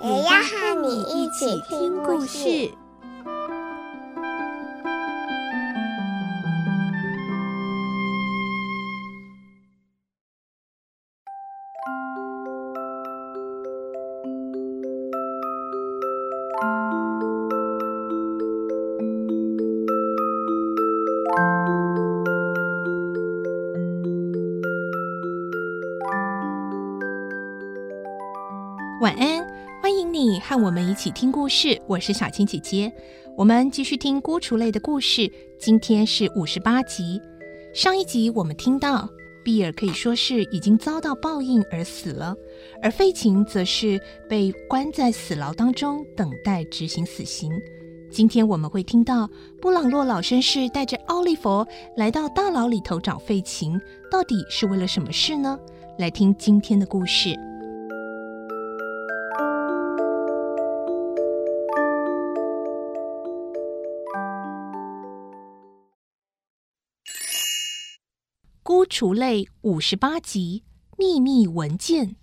也要和你一起听故事。和我们一起听故事。我是小青姐姐，我们继续听孤雏类的故事。今天是五十八集。上一集我们听到，比尔可以说是已经遭到报应而死了，而费琴则是被关在死牢当中，等待执行死刑。今天我们会听到布朗洛老绅士带着奥利弗来到大牢里头找费琴，到底是为了什么事呢？来听今天的故事。孤雏类五十八集秘密文件。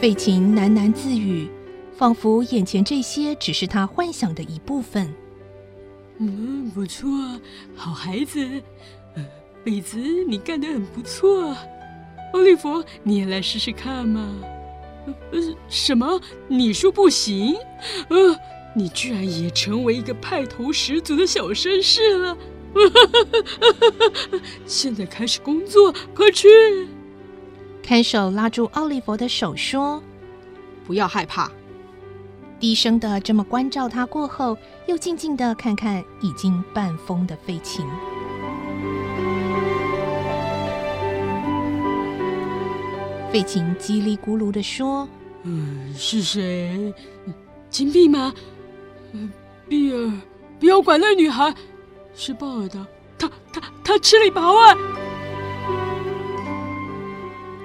费琴喃喃自语，仿佛眼前这些只是他幻想的一部分。嗯，不错，好孩子。贝子，你干得很不错。奥利弗，你也来试试看嘛。呃，什么？你说不行？呃，你居然也成为一个派头十足的小绅士了。现在开始工作，快去！看守拉住奥利弗的手说：“不要害怕。”低声的这么关照他过后，又静静的看看已经半疯的费琴。费琴叽里咕噜的说：“嗯，是谁？金币吗？嗯，比尔，不要管那女孩，是鲍尔的。他他他吃里扒外。”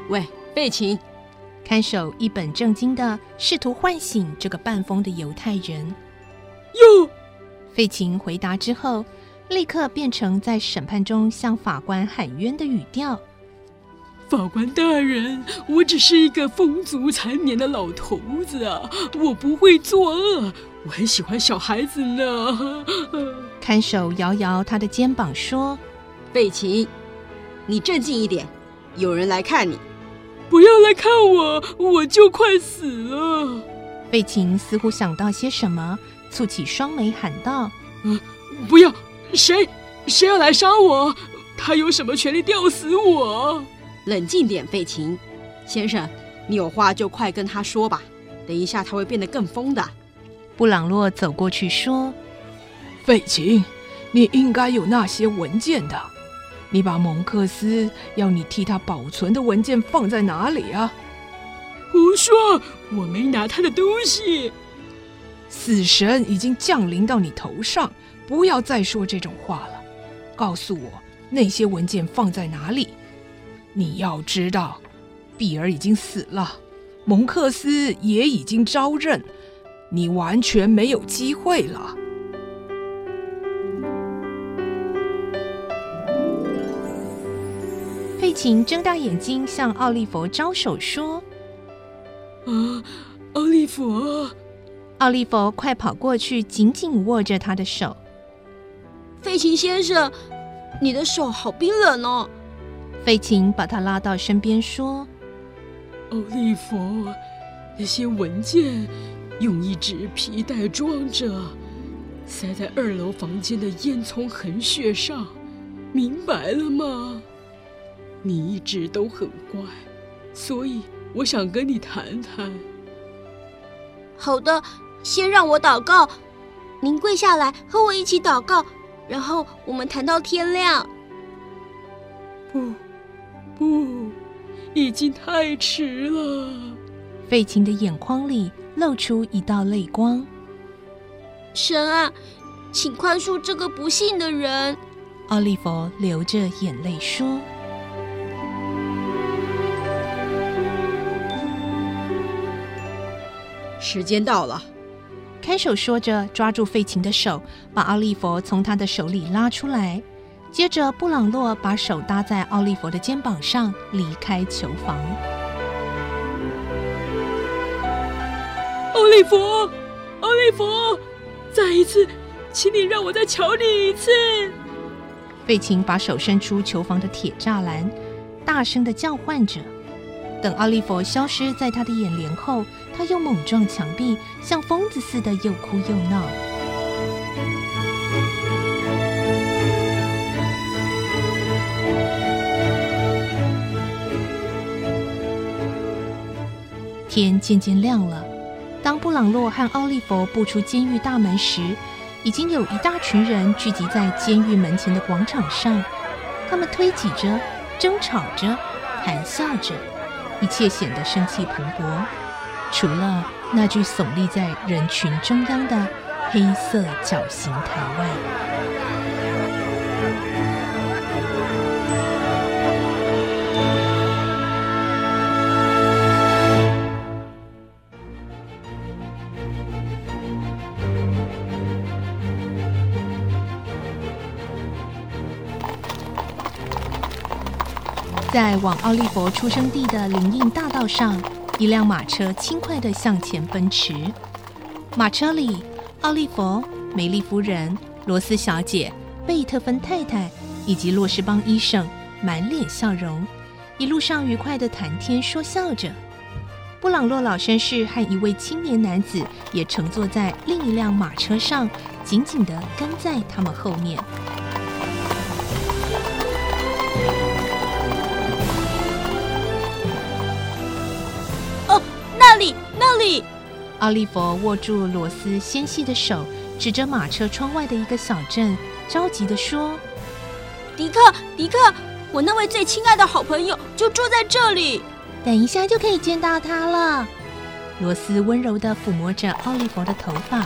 喂，费琴，看守一本正经的试图唤醒这个半疯的犹太人。哟，费琴回答之后，立刻变成在审判中向法官喊冤的语调。法官大人，我只是一个风烛残年的老头子啊，我不会作恶，我很喜欢小孩子呢。看守摇摇他的肩膀说：“贝琴，你镇静一点，有人来看你。不要来看我，我就快死了。”贝琴似乎想到些什么，蹙起双眉喊道：“嗯，不要！谁谁要来杀我？他有什么权利吊死我？”冷静点，费琴先生，你有话就快跟他说吧，等一下他会变得更疯的。布朗洛走过去说：“费琴，你应该有那些文件的，你把蒙克斯要你替他保存的文件放在哪里啊？”胡说，我没拿他的东西。死神已经降临到你头上，不要再说这种话了。告诉我那些文件放在哪里。你要知道，比尔已经死了，蒙克斯也已经招认，你完全没有机会了。费琴睁大眼睛向奥利弗招手说：“啊，奥利弗！”奥利弗快跑过去，紧紧握着他的手。费琴先生，你的手好冰冷哦。费琴把他拉到身边说：“奥利弗，那些文件用一纸皮袋装着，塞在二楼房间的烟囱横穴上，明白了吗？你一直都很乖，所以我想跟你谈谈。”好的，先让我祷告，您跪下来和我一起祷告，然后我们谈到天亮。不，不，已经太迟了。费琴的眼眶里露出一道泪光。神啊，请宽恕这个不幸的人。奥利弗流着眼泪说。时间到了，看守说着，抓住费琴的手，把奥利弗从他的手里拉出来。接着，布朗洛把手搭在奥利弗的肩膀上，离开囚房。奥利弗，奥利弗，再一次，请你让我再瞧你一次。费琴把手伸出囚房的铁栅栏，大声的叫唤着。等奥利弗消失在他的眼帘后，他又猛撞墙壁，像疯子似的又哭又闹。天渐渐亮了。当布朗洛和奥利弗步出监狱大门时，已经有一大群人聚集在监狱门前的广场上。他们推挤着，争吵着，谈笑着。一切显得生气蓬勃，除了那具耸立在人群中央的黑色绞刑台外。在往奥利弗出生地的林荫大道上，一辆马车轻快地向前奔驰。马车里，奥利弗、梅丽夫人、罗斯小姐、贝特芬太太以及洛士邦医生满脸笑容，一路上愉快地谈天说笑着。布朗洛老绅士和一位青年男子也乘坐在另一辆马车上，紧紧地跟在他们后面。里！奥利弗握住罗斯纤细的手，指着马车窗外的一个小镇，着急地说：“迪克，迪克，我那位最亲爱的好朋友就住在这里，等一下就可以见到他了。”罗斯温柔的抚摸着奥利弗的头发。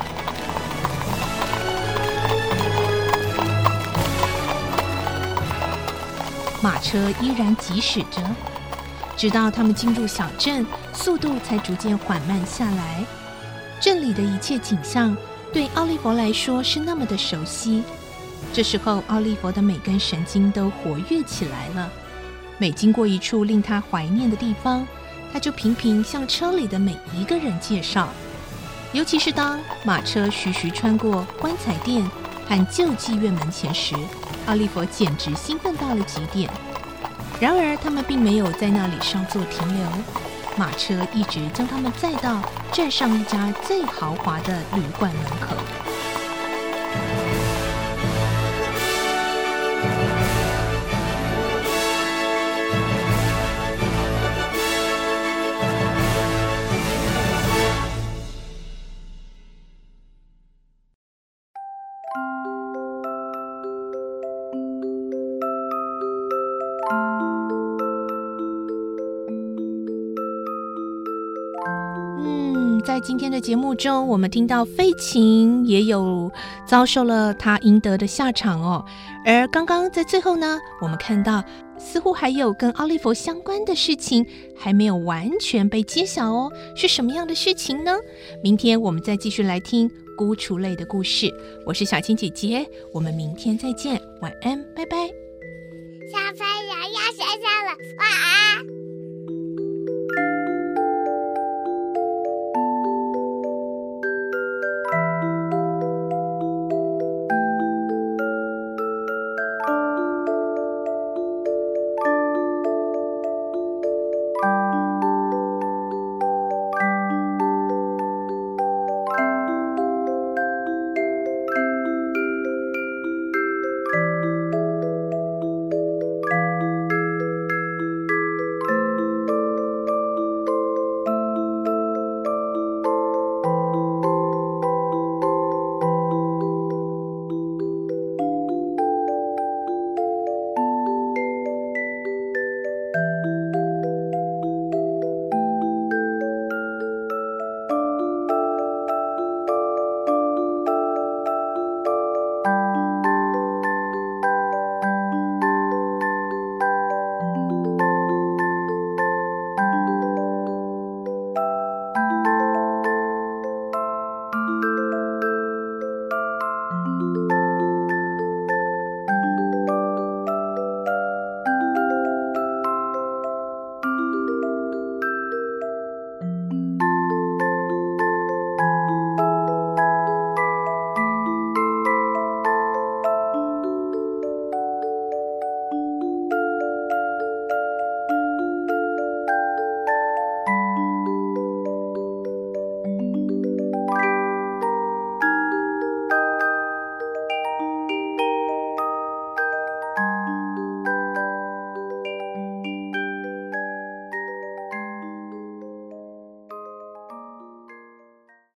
马车依然疾驶着。直到他们进入小镇，速度才逐渐缓慢下来。镇里的一切景象对奥利弗来说是那么的熟悉。这时候，奥利弗的每根神经都活跃起来了。每经过一处令他怀念的地方，他就频频向车里的每一个人介绍。尤其是当马车徐徐穿过棺材店和旧妓院门前时，奥利弗简直兴奋到了极点。然而，他们并没有在那里稍作停留，马车一直将他们载到镇上一家最豪华的旅馆门口。在今天的节目中，我们听到费琴也有遭受了他应得的下场哦。而刚刚在最后呢，我们看到似乎还有跟奥利弗相关的事情还没有完全被揭晓哦，是什么样的事情呢？明天我们再继续来听孤雏泪的故事。我是小青姐姐，我们明天再见，晚安，拜拜。小朋友要睡觉了，晚安。